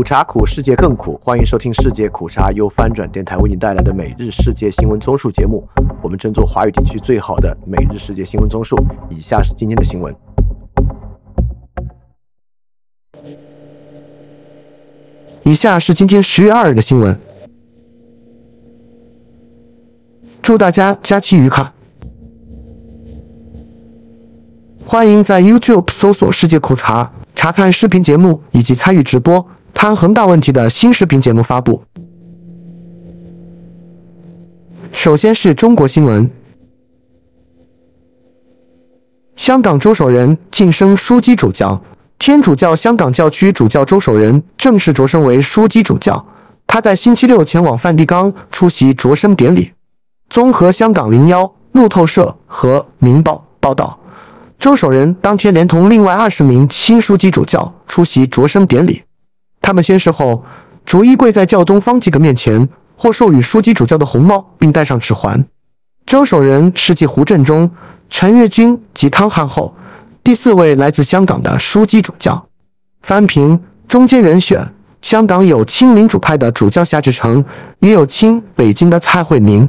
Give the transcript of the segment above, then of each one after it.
苦茶苦，世界更苦。欢迎收听世界苦茶由翻转电台为您带来的每日世界新闻综述节目。我们争做华语地区最好的每日世界新闻综述。以下是今天的新闻。以下是今天十月二日的新闻。祝大家假期愉快！欢迎在 YouTube 搜索“世界苦茶”。查看视频节目以及参与直播，谈恒大问题的新视频节目发布。首先是中国新闻：香港周守仁晋升枢机主教，天主教香港教区主教周守仁正式擢升为枢机主教。他在星期六前往梵蒂冈出席擢升典礼。综合香港零幺、路透社和明报报道。周守仁当天连同另外二十名新书记主教出席擢升典礼，他们宣誓后逐一跪在教宗方济各面前，或授予书记主教的红帽，并戴上指环。周守仁是继胡振中、陈月君及汤汉后第四位来自香港的书记主教。翻评中间人选，香港有亲民主派的主教夏志诚，也有亲北京的蔡惠明。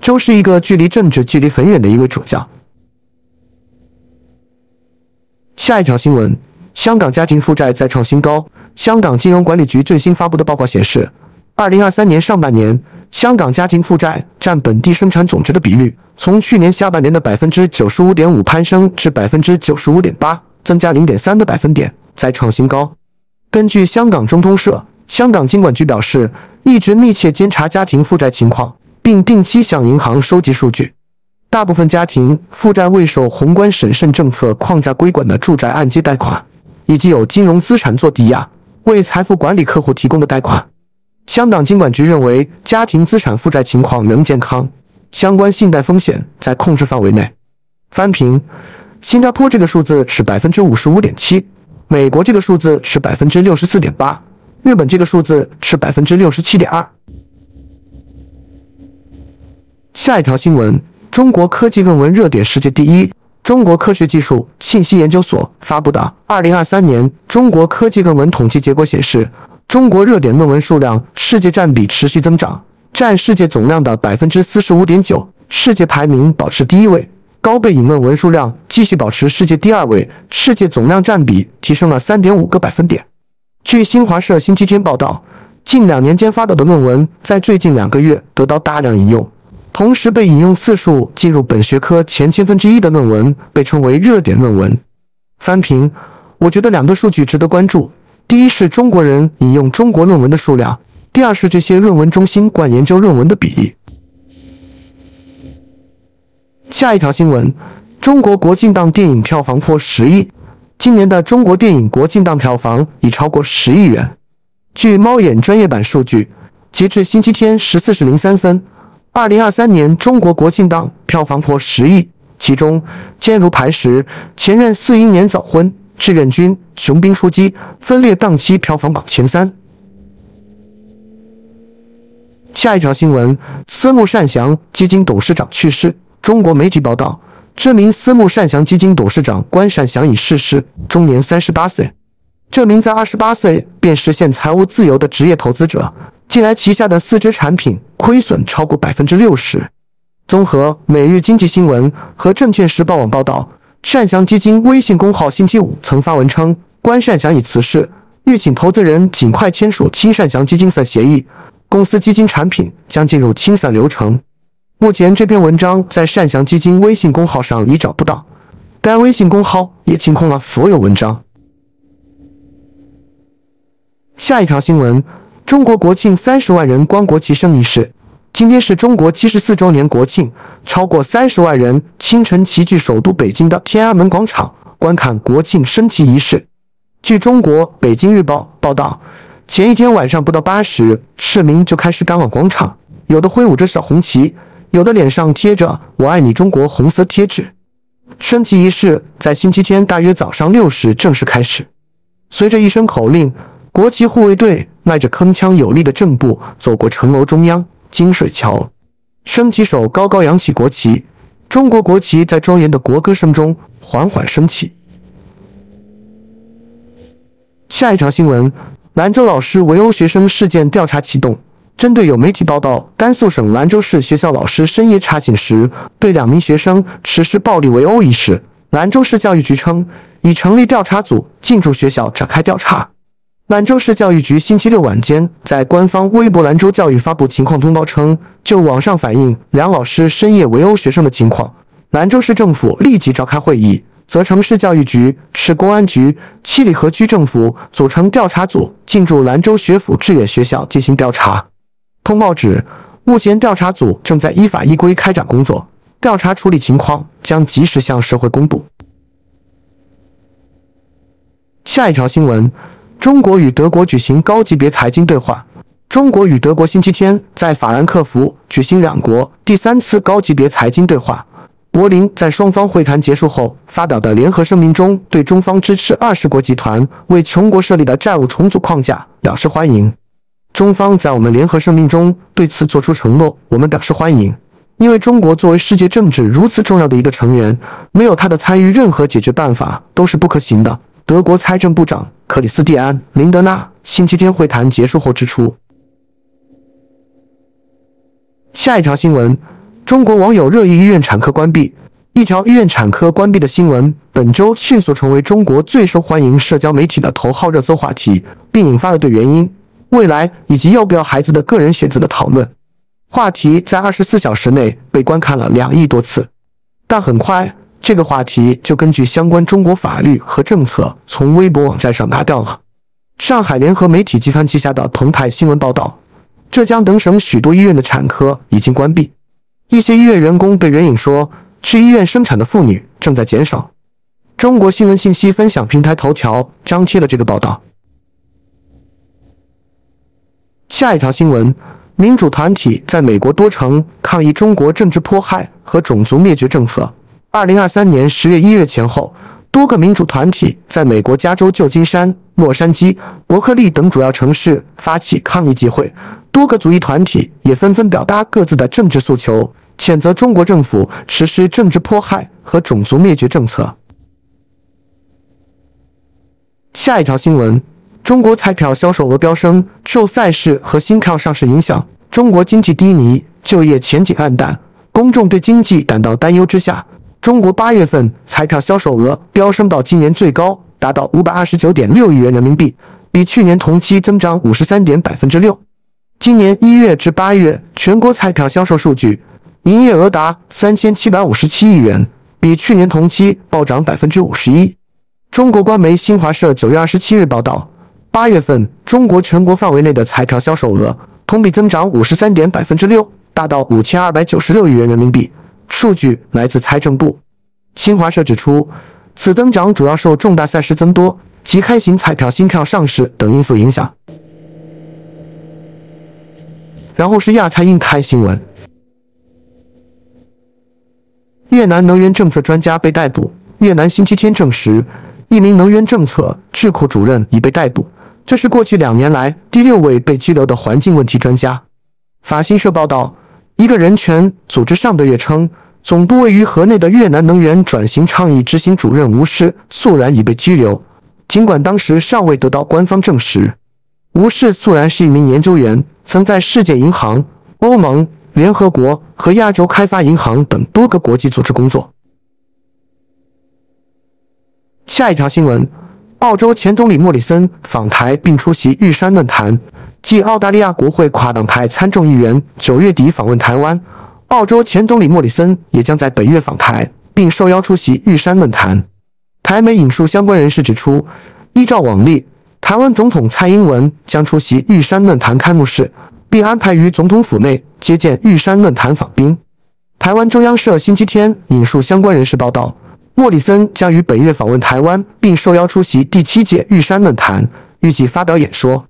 周是一个距离政治距离很远的一位主教。下一条新闻：香港家庭负债再创新高。香港金融管理局最新发布的报告显示，二零二三年上半年，香港家庭负债占本地生产总值的比率，从去年下半年的百分之九十五点五攀升至百分之九十五点八，增加零点三个百分点，再创新高。根据香港中通社，香港金管局表示，一直密切监察家庭负债情况，并定期向银行收集数据。大部分家庭负债未受宏观审慎政策框架规管的住宅按揭贷款，以及有金融资产做抵押为财富管理客户提供的贷款。香港金管局认为，家庭资产负债情况仍健康，相关信贷风险在控制范围内。翻评：新加坡这个数字是百分之五十五点七，美国这个数字是百分之六十四点八，日本这个数字是百分之六十七点二。下一条新闻。中国科技论文热点世界第一，中国科学技术信息研究所发布的《二零二三年中国科技论文统计结果》显示，中国热点论文数量世界占比持续增长，占世界总量的百分之四十五点九，世界排名保持第一位。高倍引论文数量继续保持世界第二位，世界总量占比提升了三点五个百分点。据新华社星期天报道，近两年间发表的论文在最近两个月得到大量引用。同时被引用次数进入本学科前千分之一的论文被称为热点论文。翻评，我觉得两个数据值得关注：第一是中国人引用中国论文的数量；第二是这些论文中心冠研究论文的比例。下一条新闻：中国国庆档电影票房破十亿，今年的中国电影国庆档票房已超过十亿元。据猫眼专业版数据，截至星期天十四时零三分。二零二三年中国国庆档票房破十亿，其中《坚如磐石》《前任四英年早婚》《志愿军》《雄兵出击》分列档期票房榜前三。下一条新闻：私募善祥基金董事长去世。中国媒体报道，知名私募善祥基金董事长关善祥已逝世，终年三十八岁。这名在二十八岁便实现财务自由的职业投资者。近来旗下的四只产品亏损超过百分之六十。综合《每日经济新闻》和《证券时报网》报道，善祥基金微信公号星期五曾发文称，关善祥已辞世，欲请投资人尽快签署清善祥基金散协议，公司基金产品将进入清散流程。目前这篇文章在善祥基金微信公号上已找不到，该微信公号也清空了所有文章。下一条新闻。中国国庆三十万人观国旗升仪式，今天是中国七十四周年国庆，超过三十万人清晨齐聚首都北京的天安门广场观看国庆升旗仪式。据中国北京日报报道，前一天晚上不到八时，市民就开始赶往广场，有的挥舞着小红旗，有的脸上贴着“我爱你中国”红色贴纸。升旗仪式在星期天大约早上六时正式开始，随着一声口令。国旗护卫队迈着铿锵有力的正步走过城楼中央金水桥，升旗手高高扬起国旗，中国国旗在庄严的国歌声中缓缓升起。下一条新闻：兰州老师围殴学生事件调查启动。针对有媒体报道，甘肃省兰州市学校老师深夜查寝时对两名学生实施暴力围殴一事，兰州市教育局称已成立调查组进驻学校展开调查。兰州市教育局星期六晚间在官方微博“兰州教育”发布情况通报称，就网上反映梁老师深夜围殴学生的情况，兰州市政府立即召开会议。责成市教育局、市公安局、七里河区政府组成调查组进驻兰州学府致远学校进行调查。通报指，目前调查组正在依法依规开展工作，调查处理情况将及时向社会公布。下一条新闻：中国与德国举行高级别财经对话。中国与德国星期天在法兰克福举行两国第三次高级别财经对话。柏林在双方会谈结束后发表的联合声明中，对中方支持二十国集团为穷国设立的债务重组框架表示欢迎。中方在我们联合声明中对此作出承诺，我们表示欢迎，因为中国作为世界政治如此重要的一个成员，没有他的参与，任何解决办法都是不可行的。德国财政部长克里斯蒂安·林德纳星期天会谈结束后指出。下一条新闻。中国网友热议医院产科关闭，一条医院产科关闭的新闻，本周迅速成为中国最受欢迎社交媒体的头号热搜话题，并引发了对原因、未来以及要不要孩子的个人选择的讨论。话题在二十四小时内被观看了两亿多次，但很快这个话题就根据相关中国法律和政策从微博网站上拿掉了。上海联合媒体集团旗下的澎湃新闻报道，浙江等省许多医院的产科已经关闭。一些医院员工被援引说，去医院生产的妇女正在减少。中国新闻信息分享平台头条张贴了这个报道。下一条新闻：民主团体在美国多城抗议中国政治迫害和种族灭绝政策。二零二三年十月一日前后，多个民主团体在美国加州旧金山、洛杉矶、伯克利等主要城市发起抗议集会。多个族裔团体也纷纷表达各自的政治诉求，谴责中国政府实施政治迫害和种族灭绝政策。下一条新闻：中国彩票销售额飙升，受赛事和新票上市影响，中国经济低迷，就业前景暗淡，公众对经济感到担忧之下，中国八月份彩票销售额飙升到今年最高，达到五百二十九点六亿元人民币，比去年同期增长五十三点百分之六。今年一月至八月，全国彩票销售数据，营业额达三千七百五十七亿元，比去年同期暴涨百分之五十一。中国官媒新华社九月二十七日报道，八月份中国全国范围内的彩票销售额同比增长五十三点百分之六，达到五千二百九十六亿元人民币。数据来自财政部。新华社指出，此增长主要受重大赛事增多及开型彩票新票上市等因素影响。然后是亚太印开新闻：越南能源政策专家被逮捕。越南星期天证实，一名能源政策智库主任已被逮捕，这是过去两年来第六位被拘留的环境问题专家。法新社报道，一个人权组织上个月称，总部位于河内的越南能源转型倡议执行主任吴氏素然已被拘留，尽管当时尚未得到官方证实。吴氏素然是一名研究员。曾在世界银行、欧盟、联合国和亚洲开发银行等多个国际组织工作。下一条新闻：澳洲前总理莫里森访台并出席玉山论坛。继澳大利亚国会跨党派参众议员九月底访问台湾，澳洲前总理莫里森也将在本月访台，并受邀出席玉山论坛。台媒引述相关人士指出，依照往例。台湾总统蔡英文将出席玉山论坛开幕式，并安排于总统府内接见玉山论坛访宾。台湾中央社星期天引述相关人士报道，莫里森将于本月访问台湾，并受邀出席第七届玉山论坛，预计发表演说。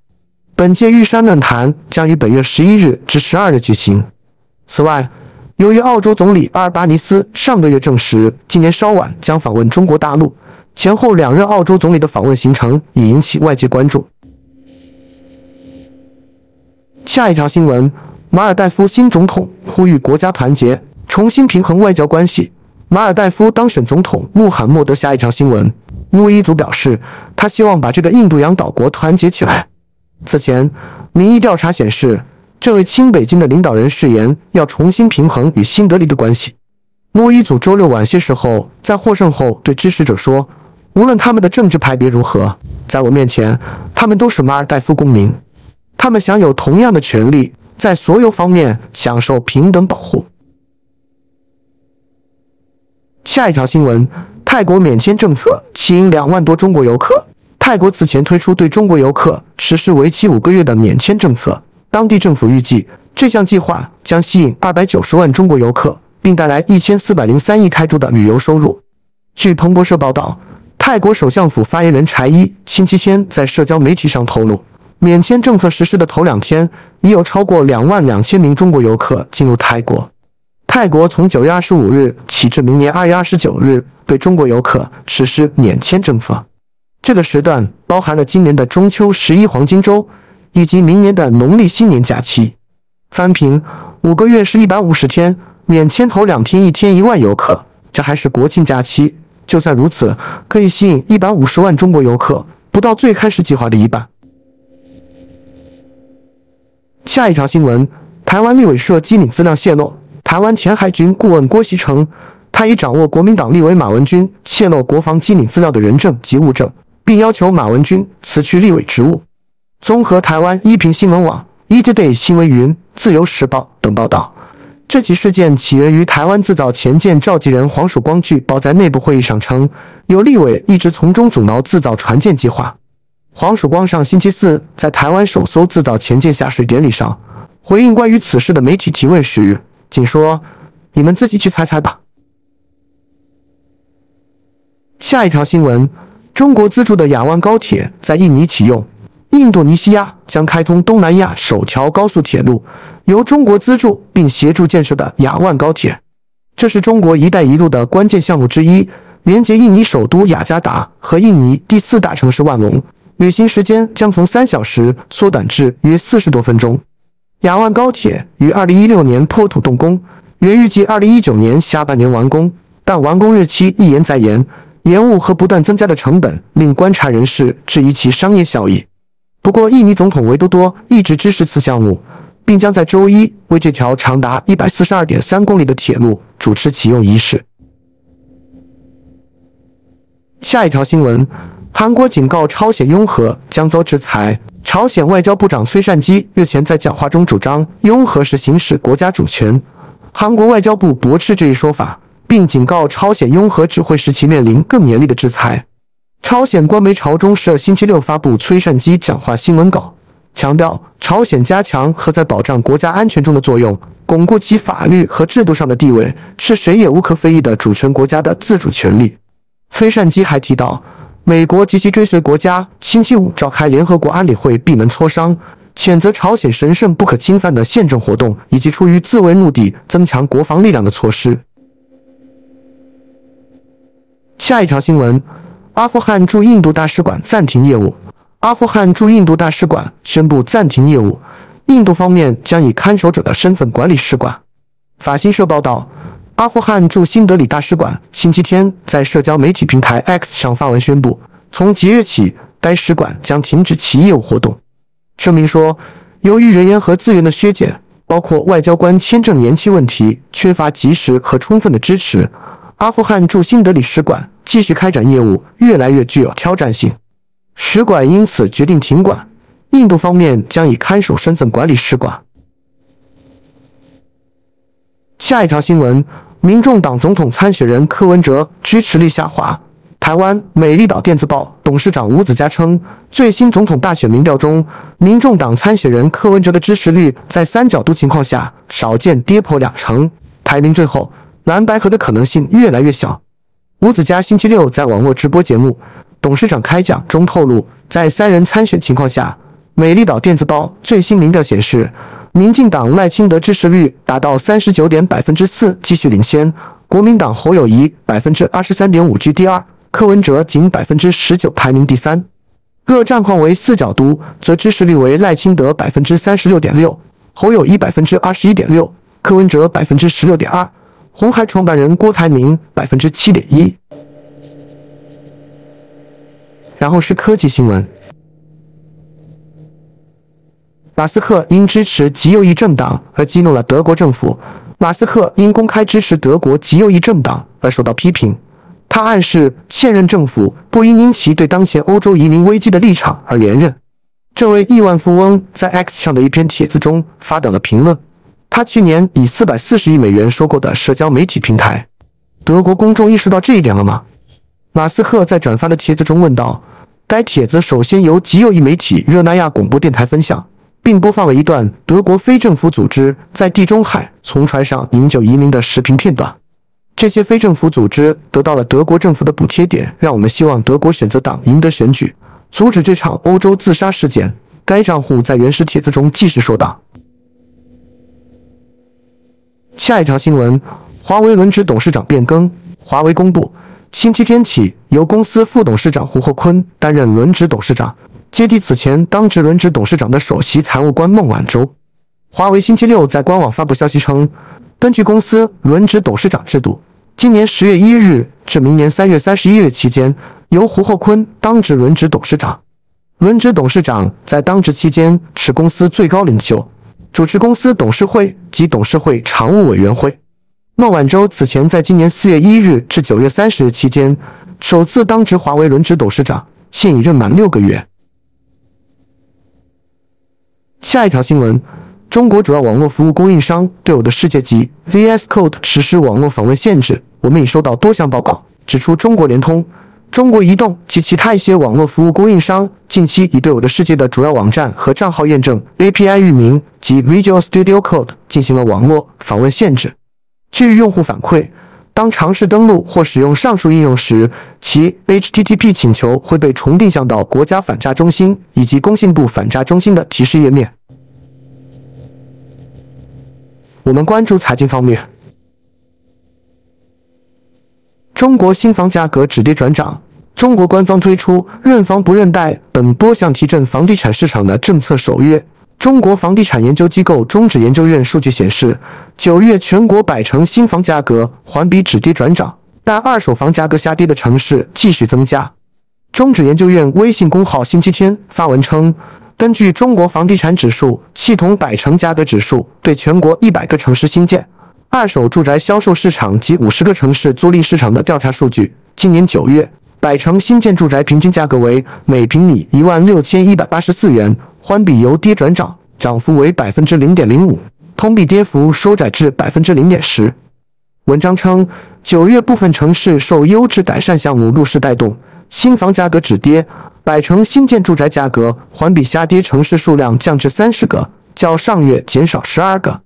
本届玉山论坛将于本月十一日至十二日举行。此外，由于澳洲总理阿尔巴尼斯上个月证实今年稍晚将访问中国大陆。前后两任澳洲总理的访问行程已引起外界关注。下一条新闻：马尔代夫新总统呼吁国家团结，重新平衡外交关系。马尔代夫当选总统穆罕默德。下一条新闻：穆伊族表示，他希望把这个印度洋岛国团结起来。此前，民意调查显示，这位亲北京的领导人誓言要重新平衡与新德里的关系。莫伊祖周六晚些时候在获胜后对支持者说：“无论他们的政治派别如何，在我面前，他们都是马尔代夫公民，他们享有同样的权利，在所有方面享受平等保护。”下一条新闻：泰国免签政策吸引两万多中国游客。泰国此前推出对中国游客实施为期五个月的免签政策，当地政府预计这项计划将吸引二百九十万中国游客，并带来一千四百零三亿泰铢的旅游收入。据彭博社报道，泰国首相府发言人柴伊星期天在社交媒体上透露，免签政策实施的头两天，已有超过两万两千名中国游客进入泰国。泰国从九月二十五日起至明年二月二十九日，对中国游客实施免签政策。这个时段包含了今年的中秋十一黄金周，以及明年的农历新年假期。翻平五个月是一百五十天，免签头两天一天一万游客，这还是国庆假期。就算如此，可以吸引一百五十万中国游客，不到最开始计划的一半。下一条新闻：台湾立委社机敏资料泄露，台湾前海军顾问郭锡成，他已掌握国民党立委马文君泄露国防机敏资料的人证及物证。并要求马文君辞去立委职务。综合台湾一平新闻网、ETday 新闻云、自由时报等报道，这起事件起源于台湾制造前舰召集人黄曙光据报在内部会议上称，有立委一直从中阻挠制造船舰计划。黄曙光上星期四在台湾首艘制造前舰下水典礼上回应关于此事的媒体提问时，仅说：“你们自己去猜猜吧。”下一条新闻。中国资助的雅万高铁在印尼启用，印度尼西亚将开通东南亚首条高速铁路，由中国资助并协助建设的雅万高铁，这是中国“一带一路”的关键项目之一，连接印尼首都雅加达和印尼第四大城市万隆，旅行时间将从三小时缩短至约四十多分钟。雅万高铁于二零一六年破土动工，原预计二零一九年下半年完工，但完工日期一延再延。延误和不断增加的成本令观察人士质疑其商业效益。不过，印尼总统维多多一直支持此项目，并将在周一为这条长达一百四十二点三公里的铁路主持启用仪式。下一条新闻：韩国警告朝鲜拥核将遭制裁。朝鲜外交部长崔善基日前在讲话中主张拥核是行使国家主权，韩国外交部驳斥这一说法。并警告朝鲜拥核只会使其面临更严厉的制裁。朝鲜官媒朝中社星期六发布崔善基讲话新闻稿，强调朝鲜加强和在保障国家安全中的作用，巩固其法律和制度上的地位，是谁也无可非议的主权国家的自主权利。崔善基还提到，美国及其追随国家星期五召开联合国安理会闭门磋商，谴责朝鲜神圣不可侵犯的宪政活动以及出于自卫目的增强国防力量的措施。下一条新闻：阿富汗驻印度大使馆暂停业务。阿富汗驻印度大使馆宣布暂停业务，印度方面将以看守者的身份管理使馆。法新社报道，阿富汗驻新德里大使馆星期天在社交媒体平台 X 上发文宣布，从即日起，该使馆将停止其业务活动。声明说，由于人员和资源的削减，包括外交官签证延期问题，缺乏及时和充分的支持。阿富汗驻新德里使馆继续开展业务越来越具有挑战性，使馆因此决定停管。印度方面将以看守身份管理使馆。下一条新闻：民众党总统参选人柯文哲支持率下滑。台湾美丽岛电子报董事长吴子嘉称，最新总统大选民调中，民众党参选人柯文哲的支持率在三角度情况下少见跌破两成，排名最后。蓝白合的可能性越来越小。吴子嘉星期六在网络直播节目《董事长开讲》中透露，在三人参选情况下，美丽岛电子报最新民调显示，民进党赖清德支持率达到三十九点百分之四，继续领先；国民党侯友谊百分之二十三点五居第二，柯文哲仅百分之十九排名第三。若战况为四角都，则支持率为赖清德百分之三十六点六，侯友谊百分之二十一点六，柯文哲百分之十六点二。红海创办人郭台铭百分之七点一，然后是科技新闻。马斯克因支持极右翼政党而激怒了德国政府。马斯克因公开支持德国极右翼政党而受到批评。他暗示现任政府不应因其对当前欧洲移民危机的立场而连任。这位亿万富翁在 X 上的一篇帖子中发表了评论。他去年以四百四十亿美元收购的社交媒体平台。德国公众意识到这一点了吗？马斯克在转发的帖子中问道。该帖子首先由极右翼媒体热那亚广播电台分享。并播放了一段德国非政府组织在地中海从船上营救移民的视频片段。这些非政府组织得到了德国政府的补贴点，让我们希望德国选择党赢得选举，阻止这场欧洲自杀事件。该账户在原始帖子中继续说道。下一条新闻：华为轮值董事长变更。华为公布，星期天起由公司副董事长胡厚昆担任轮值董事长。接替此前当值轮值董事长的首席财务官孟晚舟。华为星期六在官网发布消息称，根据公司轮值董事长制度，今年十月一日至明年三月三十一日期间，由胡厚昆当值轮值董事长。轮值董事长在当值期间是公司最高领袖，主持公司董事会及董事会常务委员会。孟晚舟此前在今年四月一日至九月三十日期间首次当值华为轮值董事长，现已任满六个月。下一条新闻：中国主要网络服务供应商对我的世界级 VS Code 实施网络访问限制。我们已收到多项报告，指出中国联通、中国移动及其他一些网络服务供应商近期已对我的世界的主要网站和账号验证 API 域名及 Visual Studio Code 进行了网络访问限制。据用户反馈，当尝试登录或使用上述应用时，其 HTTP 请求会被重定向到国家反诈中心以及工信部反诈中心的提示页面。我们关注财经方面，中国新房价格止跌转涨。中国官方推出“认房不认贷”等多项提振房地产市场的政策首月。中国房地产研究机构中指研究院数据显示，九月全国百城新房价格环比止跌转涨，但二手房价格下跌的城市继续增加。中指研究院微信公号星期天发文称。根据中国房地产指数系统百城价格指数对全国一百个城市新建、二手住宅销售市场及五十个城市租赁市场的调查数据，今年九月百城新建住宅平均价格为每平米一万六千一百八十四元，环比由跌转涨，涨幅为百分之零点零五，同比跌幅收窄至百分之零点十。文章称，九月部分城市受优质改善项目入市带动，新房价格止跌。百城新建住宅价格环比下跌，城市数量降至三十个，较上月减少十二个。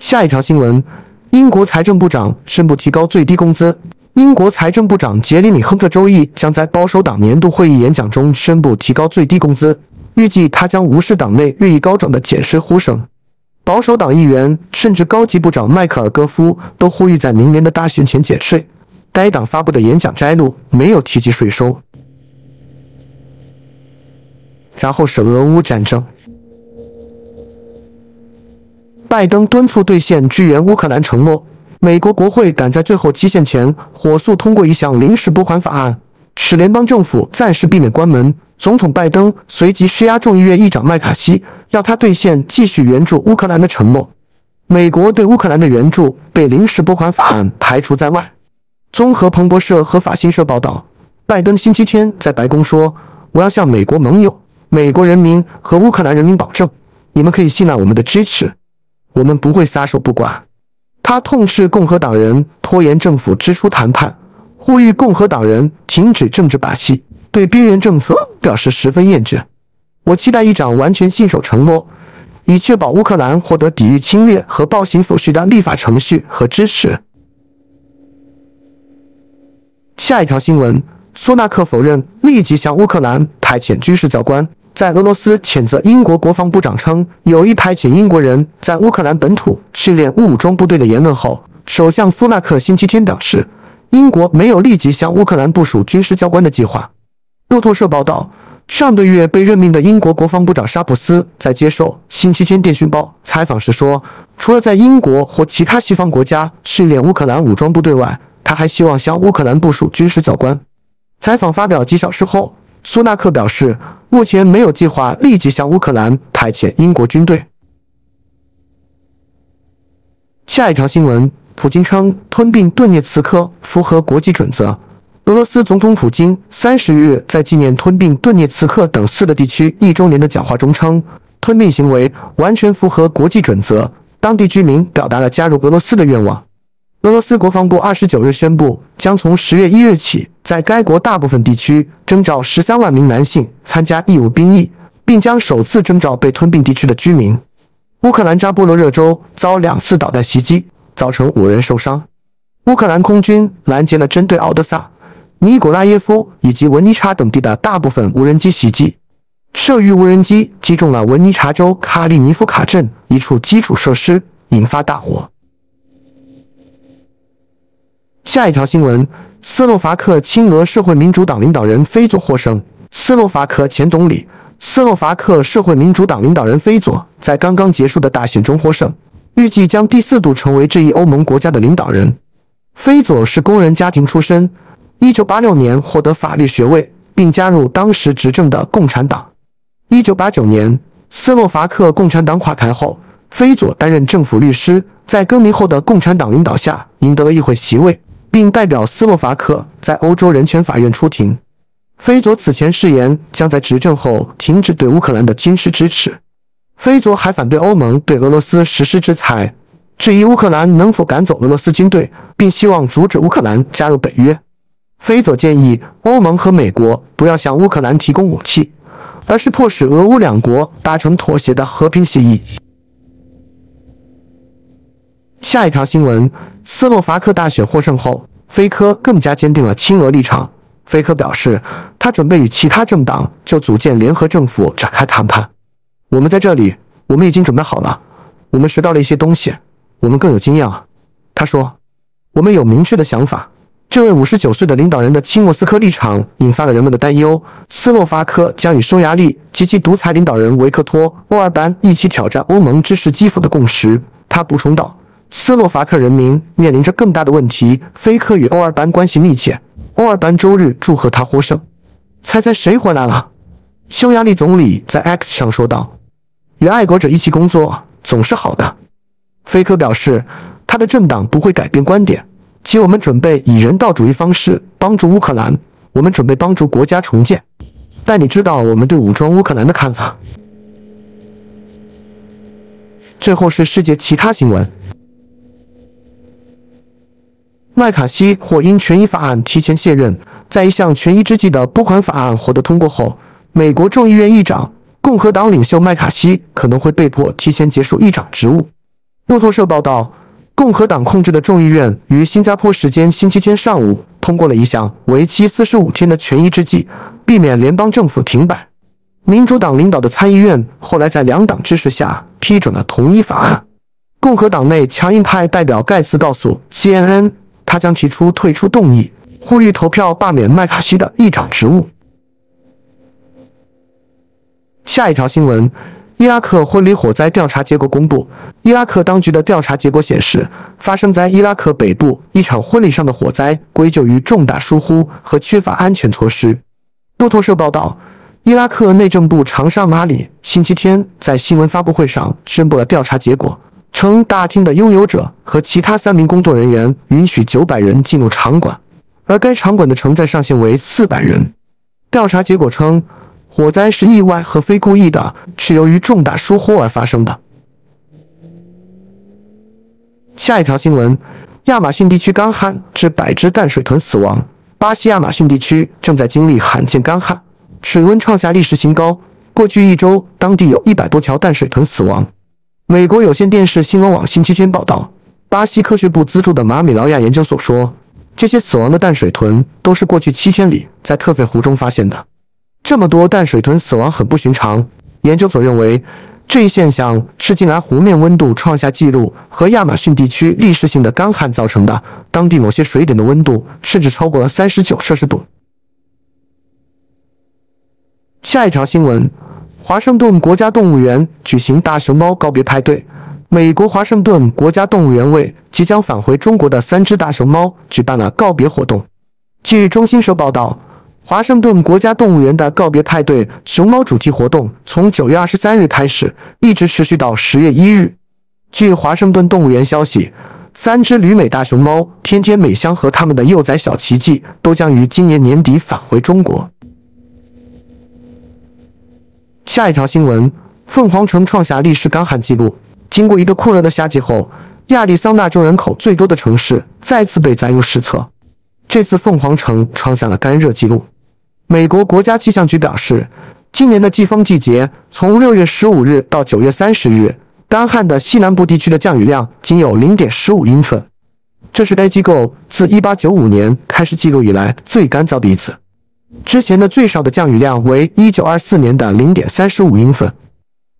下一条新闻：英国财政部长宣布提高最低工资。英国财政部长杰里米·亨特周一将在保守党年度会议演讲中宣布提高最低工资，预计他将无视党内日益高涨的减税呼声。保守党议员甚至高级部长迈克尔·戈夫都呼吁在明年的大选前减税。该党发布的演讲摘录没有提及税收。然后是俄乌战争，拜登敦促兑现支援乌克兰承诺。美国国会赶在最后期限前火速通过一项临时拨款法案，使联邦政府暂时避免关门。总统拜登随即施压众议院议长麦卡锡，要他兑现继续援助乌克兰的承诺。美国对乌克兰的援助被临时拨款法案排除在外。综合彭博社和法新社报道，拜登星期天在白宫说：“我要向美国盟友、美国人民和乌克兰人民保证，你们可以信赖我们的支持，我们不会撒手不管。”他痛斥共和党人拖延政府支出谈判，呼吁共和党人停止政治把戏，对边缘政策表示十分厌倦。我期待议长完全信守承诺，以确保乌克兰获得抵御侵略和暴行所需的立法程序和支持。下一条新闻：苏纳克否认立即向乌克兰派遣军事教官。在俄罗斯谴责英国国防部长称有意派遣英国人在乌克兰本土训练武装部队的言论后，首相苏纳克星期天表示，英国没有立即向乌克兰部署军事教官的计划。路透社报道，上个月被任命的英国国防部长沙普斯在接受《星期天电讯报》采访时说，除了在英国或其他西方国家训练乌克兰武装部队外，他还希望向乌克兰部署军事教官。采访发表几小时后，苏纳克表示，目前没有计划立即向乌克兰派遣英国军队。下一条新闻，普京称吞并顿涅茨克符合国际准则。俄罗斯总统普京三十日在纪念吞并顿涅茨克等四个地区一周年的讲话中称，吞并行为完全符合国际准则。当地居民表达了加入俄罗斯的愿望。俄罗斯国防部二十九日宣布，将从十月一日起，在该国大部分地区征召十三万名男性参加义务兵役，并将首次征召被吞并地区的居民。乌克兰扎波罗热州遭两次导弹袭击，造成五人受伤。乌克兰空军拦截了针对奥德萨。尼古拉耶夫以及文尼察等地的大部分无人机袭击，射域无人机击中了文尼察州卡利尼夫卡镇一处基础设施，引发大火。下一条新闻：斯洛伐克亲俄社会民主党领导人菲佐获胜。斯洛伐克前总理、斯洛伐克社会民主党领导人菲佐在刚刚结束的大选中获胜，预计将第四度成为这一欧盟国家的领导人。菲佐是工人家庭出身。一九八六年获得法律学位，并加入当时执政的共产党。一九八九年，斯洛伐克共产党垮台后，菲佐担任政府律师，在更名后的共产党领导下赢得了议会席位，并代表斯洛伐克在欧洲人权法院出庭。菲佐此前誓言将在执政后停止对乌克兰的军事支持。菲佐还反对欧盟对俄罗斯实施制裁，质疑乌克兰能否赶走俄罗斯军队，并希望阻止乌克兰加入北约。菲佐建议欧盟和美国不要向乌克兰提供武器，而是迫使俄乌两国达成妥协的和平协议。下一条新闻：斯洛伐克大选获胜后，菲科更加坚定了亲俄立场。菲科表示，他准备与其他政党就组建联合政府展开谈判。我们在这里，我们已经准备好了，我们学到了一些东西，我们更有经验了。他说，我们有明确的想法。这位五十九岁的领导人的亲莫斯科立场引发了人们的担忧。斯洛伐克将与匈牙利及其独裁领导人维克托·欧尔班一起挑战欧盟支持基辅的共识。他补充道：“斯洛伐克人民面临着更大的问题。菲克与欧尔班关系密切。欧尔班周日祝贺他获胜。猜猜谁回来了？”匈牙利总理在 X 上说道：“与爱国者一起工作总是好的。”菲克表示，他的政党不会改变观点。即我们准备以人道主义方式帮助乌克兰，我们准备帮助国家重建。但你知道我们对武装乌克兰的看法。最后是世界其他新闻：麦卡锡或因权益法案提前卸任。在一项权宜之计的拨款法案获得通过后，美国众议院议长、共和党领袖麦卡锡可能会被迫提前结束议长职务。路透社报道。共和党控制的众议院于新加坡时间星期天上午通过了一项为期四十五天的权宜之计，避免联邦政府停摆。民主党领导的参议院后来在两党支持下批准了同一法案。共和党内强硬派代表盖茨告诉 CNN，他将提出退出动议，呼吁投票罢免麦卡锡的议长职务。下一条新闻。伊拉克婚礼火灾调查结果公布。伊拉克当局的调查结果显示，发生在伊拉克北部一场婚礼上的火灾归咎于重大疏忽和缺乏安全措施。路透社报道，伊拉克内政部长沙马里星期天在新闻发布会上宣布了调查结果，称大厅的拥有者和其他三名工作人员允许九百人进入场馆，而该场馆的承载上限为四百人。调查结果称。火灾是意外和非故意的，是由于重大疏忽而发生的。下一条新闻：亚马逊地区干旱致百只淡水豚死亡。巴西亚马逊地区正在经历罕见干旱，水温创下历史新高。过去一周，当地有一百多条淡水豚死亡。美国有线电视新闻网星期天报道，巴西科学部资助的马米劳亚研究所说，这些死亡的淡水豚都是过去七天里在特费湖中发现的。这么多淡水豚死亡很不寻常。研究所认为，这一现象是近来湖面温度创下纪录和亚马逊地区历史性的干旱造成的。当地某些水点的温度甚至超过了三十九摄氏度。下一条新闻：华盛顿国家动物园举行大熊猫告别派对。美国华盛顿国家动物园为即将返回中国的三只大熊猫举办了告别活动。据中新社报道。华盛顿国家动物园的告别派对熊猫主题活动从九月二十三日开始，一直持续到十月一日。据华盛顿动物园消息，三只旅美大熊猫天天美香和他们的幼崽小奇迹都将于今年年底返回中国。下一条新闻：凤凰城创下历史干旱记录。经过一个酷热的夏季后，亚利桑那州人口最多的城市再次被载入史册。这次凤凰城创下了干热记录。美国国家气象局表示，今年的季风季节从六月十五日到九月三十日。干旱的西南部地区的降雨量仅有零点十五英寸，这是该机构自一八九五年开始记录以来最干燥的一次。之前的最少的降雨量为一九二四年的零点三十五英分。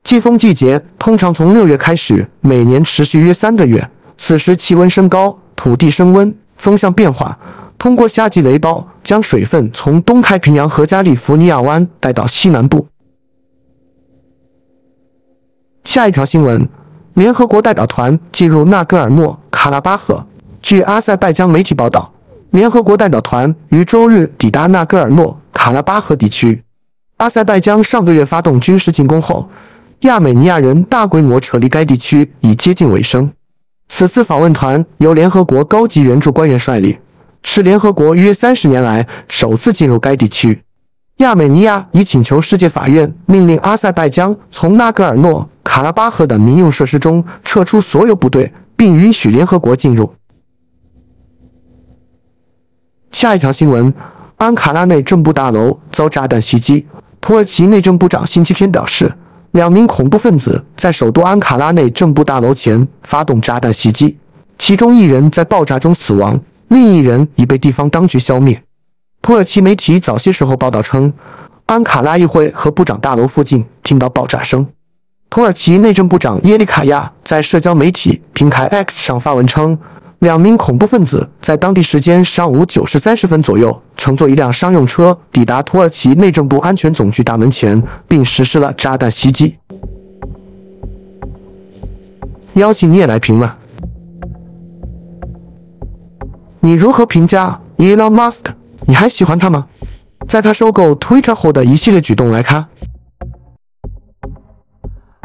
季风季节通常从六月开始，每年持续约三个月。此时气温升高，土地升温，风向变化，通过夏季雷暴将水分从东太平洋和加利福尼亚湾带到西南部。下一条新闻：联合国代表团进入纳戈尔诺卡拉巴赫。据阿塞拜疆媒体报道，联合国代表团于周日抵达纳戈尔诺卡拉巴赫地区。阿塞拜疆上个月发动军事进攻后，亚美尼亚人大规模撤离该地区已接近尾声。此次访问团由联合国高级援助官员率领，是联合国约三十年来首次进入该地区。亚美尼亚已请求世界法院命令阿塞拜疆从纳戈尔诺卡拉巴赫的民用设施中撤出所有部队，并允许联合国进入。下一条新闻：安卡拉内政部大楼遭炸弹袭击。土耳其内政部长星期天表示，两名恐怖分子在首都安卡拉内政部大楼前发动炸弹袭击，其中一人在爆炸中死亡，另一人已被地方当局消灭。土耳其媒体早些时候报道称，安卡拉议会和部长大楼附近听到爆炸声。土耳其内政部长耶利卡亚在社交媒体平台 X 上发文称，两名恐怖分子在当地时间上午九时三十分左右乘坐一辆商用车抵达土耳其内政部安全总局大门前，并实施了炸弹袭击。邀请你也来评论，你如何评价 Elon Musk？你还喜欢他吗？在他收购 Twitter 后的一系列举动来看。